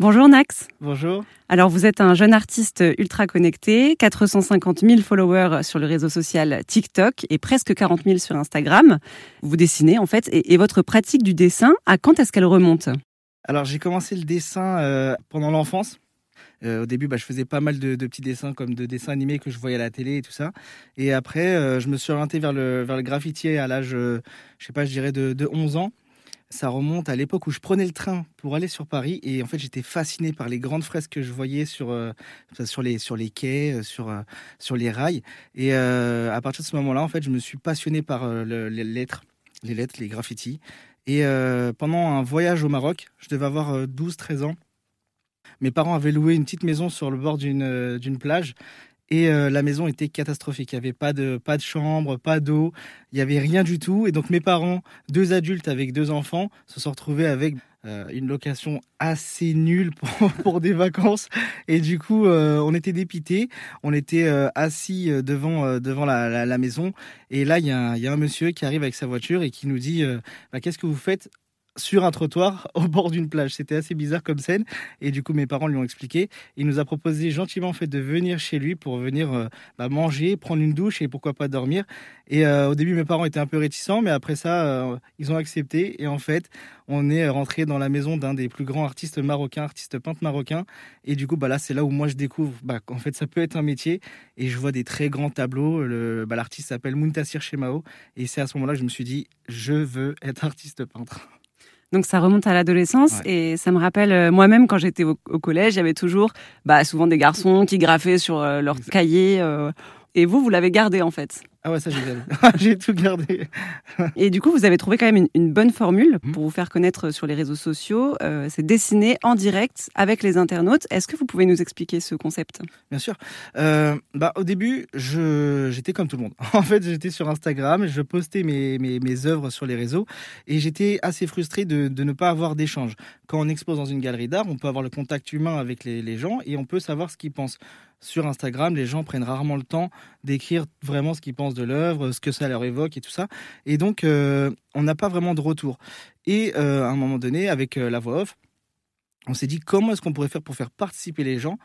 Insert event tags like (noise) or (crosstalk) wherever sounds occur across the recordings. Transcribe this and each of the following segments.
Bonjour Nax. Bonjour. Alors vous êtes un jeune artiste ultra connecté, 450 000 followers sur le réseau social TikTok et presque 40 000 sur Instagram. Vous dessinez en fait et, votre pratique du dessin, à quand est-ce qu'elle remonte? Alors j'ai commencé le dessin euh, pendant l'enfance. Euh, au début, bah, je faisais pas mal de, petits dessins comme de dessins animés que je voyais à la télé et tout ça. Et après, euh, je me suis orienté vers le, vers le graffiti à l'âge, je sais pas, je dirais de, de 11 ans ça remonte à l'époque où je prenais le train pour aller sur Paris et en fait j'étais fasciné par les grandes fresques que je voyais sur euh, sur les sur les quais, euh, sur euh, sur les rails et à partir de ce moment-là en fait je me suis passionné par les lettres, les lettres, les graffitis et pendant un voyage au Maroc, je devais avoir 12 13 ans. Mes parents avaient loué une petite maison sur le bord d'une plage et euh, la maison était catastrophique. Il n'y avait pas de, pas de chambre, pas d'eau, il n'y avait rien du tout. Et donc mes parents, deux adultes avec deux enfants, se sont retrouvés avec euh, une location assez nulle pour, (laughs) pour, des vacances. Et du coup, euh, on était dépités. On était assis devant, devant la, la, maison. Et là, il y, a un monsieur qui arrive avec sa voiture et qui nous dit bah, Qu'est-ce que vous faites sur un trottoir (laughs) au bord d'une plage. C'était assez bizarre comme scène. Et du coup, mes parents lui ont expliqué. Il nous a proposé gentiment en fait de venir chez lui pour venir euh, bah, manger, prendre une douche et pourquoi pas dormir. Et euh, au début, mes parents étaient un peu réticents, mais après ça, euh, ils ont accepté. Et en fait, on est rentré dans la maison d'un des plus grands artistes marocains, artistes peintres marocains. Et du coup, bah, là, c'est là où moi je découvre bah, qu'en fait, ça peut être un métier. Et je vois des très grands tableaux. Bah, l'artiste s'appelle Muntasir Shemao. Et c'est à ce moment-là que je me suis dit, je veux être (laughs) artiste peintre. Donc ça remonte à l'adolescence et ça me rappelle euh, moi-même quand j'étais au, collège, il y avait toujours bah, souvent des garçons qui graffaient sur euh, leur cahier. Euh, et vous, vous l'avez gardé en fait? Ah ouais, ça j'ai (laughs) j'ai tout gardé. (laughs) et du coup, vous avez trouvé quand même une, bonne formule mhm. pour vous faire connaître sur les réseaux sociaux. Euh, c'est dessiner en direct avec les internautes. Est-ce que vous pouvez nous expliquer ce concept? Bien sûr. Euh, bah, au début, j'étais comme tout le monde. (laughs) En fait, j'étais sur Instagram, je postais mes, mes, mes, œuvres sur les réseaux et j'étais assez frustré de, de, ne pas avoir d'échange. Quand on expose dans une galerie d'art, on peut avoir le contact humain avec les, les gens et on peut savoir ce qu'ils pensent sur Instagram, les gens prennent rarement le temps d'écrire vraiment ce qu'ils pensent de l'œuvre, ce que ça leur évoque et tout ça. Et donc, euh, on n'a pas vraiment de retour. Et euh, à un moment donné, avec euh, la voix off, on s'est dit comment est-ce qu'on pourrait faire pour faire participer les gens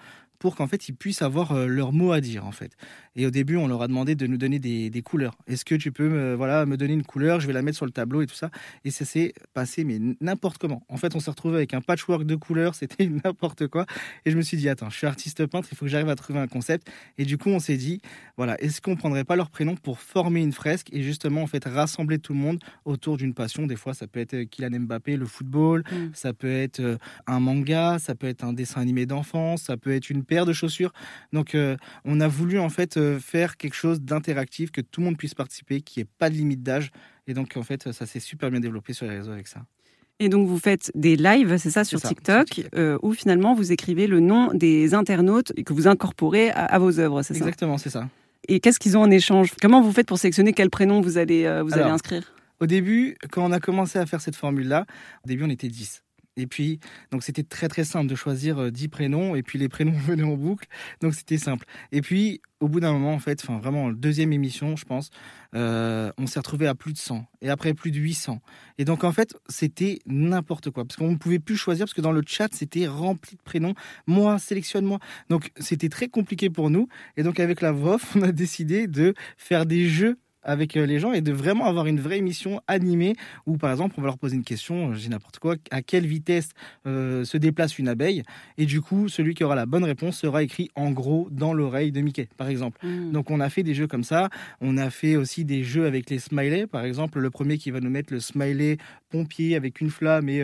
pour qu'en fait ils puissent avoir euh, leur mot à dire en fait. Et au début, on leur a demandé de nous donner des, des couleurs. Est-ce que tu peux me, voilà, me donner une couleur? Je vais la mettre sur le tableau et tout ça. Et ça s'est passé, mais n'importe comment. En fait, on s'est retrouvé avec un patchwork de couleurs, (laughs) c'était n'importe quoi. Et je me suis dit, attends, je suis artiste peintre, il faut que j'arrive à trouver un concept. Et du coup, on s'est dit, voilà, est-ce qu'on prendrait pas leur prénom pour former une fresque et justement en fait rassembler tout le monde autour d'une passion? Des fois, ça peut être Kylian Mbappé, le football, mm. ça peut être euh, un manga, ça peut être un dessin animé d'enfance, ça peut être une paire de chaussures. Donc, euh, on a voulu en fait euh, faire quelque chose d'interactif, que tout le monde puisse participer, qui ait pas de limite d'âge. Et donc, en fait, ça s'est super bien développé sur les réseaux avec ça. Et donc vous faites des lives, c'est ça, sur TikTok, euh, où finalement vous écrivez le nom des internautes et que vous incorporez à, vos œuvres, c'est ça? Exactement, c'est ça. Et qu'est-ce qu'ils ont en échange? Comment vous faites pour sélectionner quel prénom vous allez, vous allez inscrire? Au début, quand on a commencé à faire cette formule-là, au début on était 10. Et puis, donc c'était très très simple de choisir 10 euh, prénoms, et puis les prénoms (laughs) venaient en boucle, donc c'était simple. Et puis, au bout d'un moment, en fait, enfin vraiment, deuxième émission, je pense, euh, on s'est retrouvé à plus de 100, et après plus de 800. Et donc, en fait, c'était n'importe quoi, parce qu'on ne pouvait plus choisir, parce que dans le chat, c'était rempli de prénoms. Moi, sélectionne-moi. Donc, c'était très compliqué pour nous. Et donc, avec la VOF, (laughs) on a décidé de faire des jeux avec euh, les gens et de vraiment avoir une vraie émission animée où, par exemple, on va leur poser une question, euh, j'ai n'importe quoi, à quelle vitesse euh, se déplace une abeille? Et du coup, celui qui aura la bonne réponse sera écrit en gros dans l'oreille de Mickey, par exemple. Hmm. Donc, on a fait des jeux comme ça. On a fait aussi des jeux avec les smileys. Par exemple, le premier qui va nous mettre le smiley pompier avec une flamme et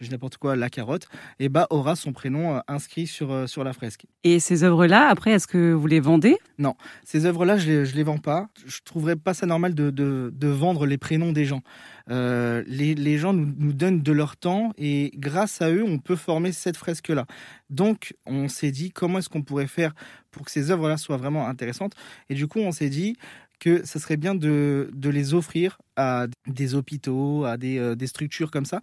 j'ai n'importe quoi, la carotte, et bah aura son prénom inscrit sur, sur la fresque. Et ces œuvres-là, après, est-ce que vous les vendez? Non, ces œuvres-là, je ne les, les vends pas. Je trouverais pas ça normal de, de, vendre les prénoms des gens. Euh, les, les, gens nous, nous, donnent de leur temps et grâce à eux, on peut former cette fresque-là. Donc, on s'est dit comment est-ce qu'on pourrait faire pour que ces œuvres-là soient vraiment intéressantes. Et du coup, on s'est dit que ce serait bien de, de, les offrir à des hôpitaux, à des, euh, des structures comme ça,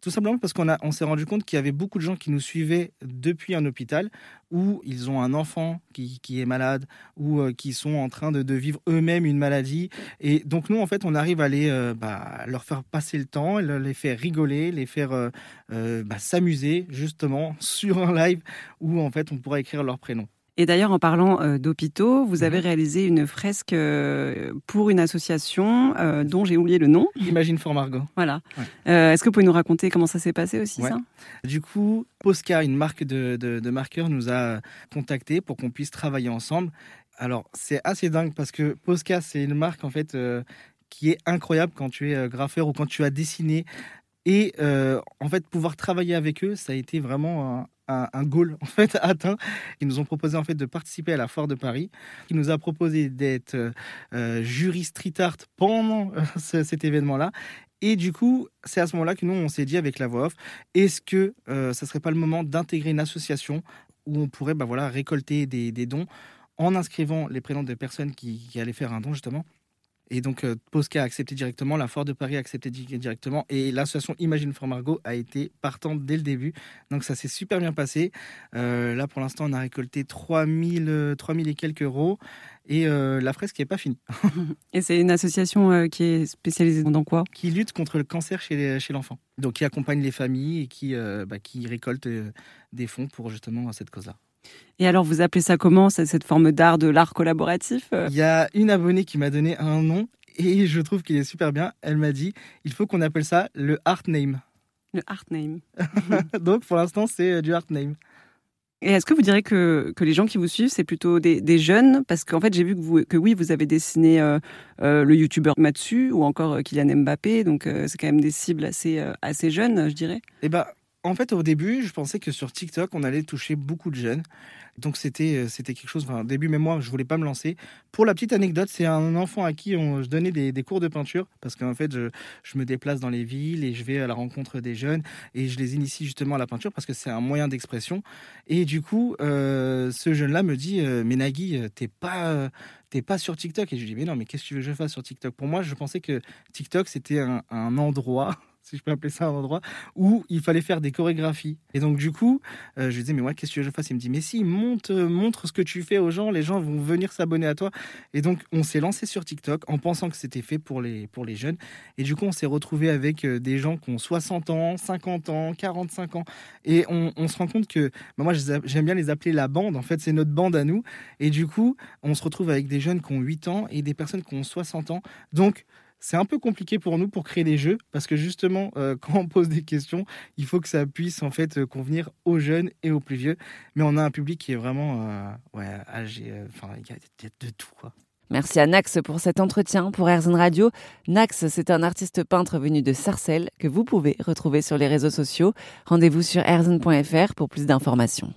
Tout simplement parce qu'on on s'est rendu compte qu'il y avait beaucoup de gens qui nous suivaient depuis un hôpital où ils ont un enfant qui, est malade ou euh, qui sont en train de, vivre eux-mêmes une maladie. Et donc nous, en fait, on arrive à les, euh, bah, leur faire passer le temps, les faire rigoler, les faire bah, s'amuser justement (laughs) sur un live où en fait on pourra écrire leur prénom. Et d'ailleurs, en parlant euh, d'hôpitaux, vous avez Mhm. réalisé une fresque euh, pour une association euh, dont j'ai oublié le nom. Imagine for Margot. Voilà. Ouais. Euh, Est-ce que vous pouvez nous raconter comment ça s'est passé aussi, Ouais. ça? Du coup, Posca, une marque de, de, de marqueurs, nous a contactés pour qu'on puisse travailler ensemble. Alors, c'est assez dingue parce que Posca, c'est une marque en fait euh, qui est incroyable quand tu es graffeur ou quand tu as dessiné. Et euh, en fait, pouvoir travailler avec eux, ça a été vraiment un, goal en fait (laughs) atteint. Ils nous ont proposé en fait de participer à la foire de Paris. Ils nous a proposé d'être euh, euh, jury street art pendant euh, (laughs) ce- cet événement-là. Et du coup, c'est à ce moment-là que nous, on s'est dit avec la voix off, est-ce que euh, ça serait pas le moment d'intégrer une association où on pourrait bah, voilà, récolter des, dons en inscrivant les prénoms des personnes qui allaient faire un don justement? Et donc, euh, Posca a accepté directement, la Foire de Paris a accepté di- directement, et l'association Imagine for Margot a été partante dès le début. Donc, ça s'est super bien passé. Euh, là, pour l'instant, on a récolté 3000, euh, 3000 et quelques euros, et euh, la fresque n'est pas finie. (laughs) Et c'est une association euh, qui est spécialisée dans quoi? Qui lutte contre le cancer chez, l'enfant. Donc, qui accompagne les familles et qui, euh, bah, qui récolte euh, des fonds pour justement cette cause-là. Et alors, vous appelez ça comment Cette forme d'art, de l'art collaboratif euh? Il y a une abonnée qui m'a donné un nom, et je trouve qu'il est super bien. Elle m'a dit il faut qu'on appelle ça le art name. Le art name. (laughs) Donc, pour l'instant, c'est euh, du art name. Et est-ce que vous direz que, que les gens qui vous suivent, c'est plutôt des, des jeunes? Parce qu'en fait, j'ai vu que, vous, que oui, vous avez dessiné euh, euh, le youtubeur Matsu ou encore Kylian Mbappé. Donc, euh, c'est quand même des cibles assez, assez jeunes, je dirais. Eh ben, en fait, au début, je pensais que sur TikTok, on allait toucher beaucoup de jeunes. Donc, c'était, euh, quelque chose. Enfin, au début, même moi, je voulais pas me lancer. Pour la petite anecdote, c'est un enfant à qui je donnais des, cours de peinture parce qu'en fait, je, me déplace dans les villes et je vais à la rencontre des jeunes et je les initie justement à la peinture parce que c'est un moyen d'expression. Et du coup, euh, ce jeune-là me dit euh, Mais Nagui, t'es pas. pas sur TikTok et je lui dis mais non mais qu'est-ce que tu veux que je fasse sur TikTok? Pour moi je pensais que TikTok c'était un endroit si je peux appeler ça un endroit, où il fallait faire des chorégraphies. Et donc, du coup, euh, je lui disais, mais ouais, qu'est-ce que je fasse? Il me dit, mais si, monte, euh, montre ce que tu fais aux gens, les gens vont venir s'abonner à toi. Et donc, on s'est lancé sur TikTok en pensant que c'était fait pour les, pour les jeunes. Et du coup, on s'est retrouvé avec euh, des gens qui ont 60 ans, 50 ans, 45 ans. Et on, se rend compte que, bah, moi, j'aime bien les appeler la bande. En fait, c'est notre bande à nous. Et du coup, on se retrouve avec des jeunes qui ont 8 ans et des personnes qui ont 60 ans. Donc, c'est un peu compliqué pour nous pour créer des jeux parce que justement, euh, (laughs) quand on pose des questions, il faut que ça puisse en fait euh, convenir aux jeunes et aux plus vieux. Mais on a un public qui est vraiment euh, ouais, âgé. Enfin, il y, a- il y a de tout quoi. Merci à Nax pour cet entretien pour Airzone Radio. Nax, c'est un artiste peintre venu de Sarcelles que vous pouvez retrouver sur les réseaux sociaux. Rendez-vous sur airzone.fr pour plus d'informations.